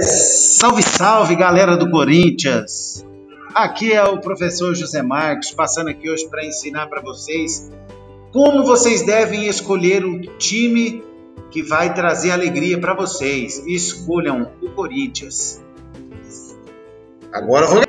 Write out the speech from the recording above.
Salve, salve, galera do Corinthians! Aqui é o professor José Marcos, passando aqui hoje para ensinar para vocês como vocês devem escolher o time que vai trazer alegria para vocês. Escolham o Corinthians. Agora vou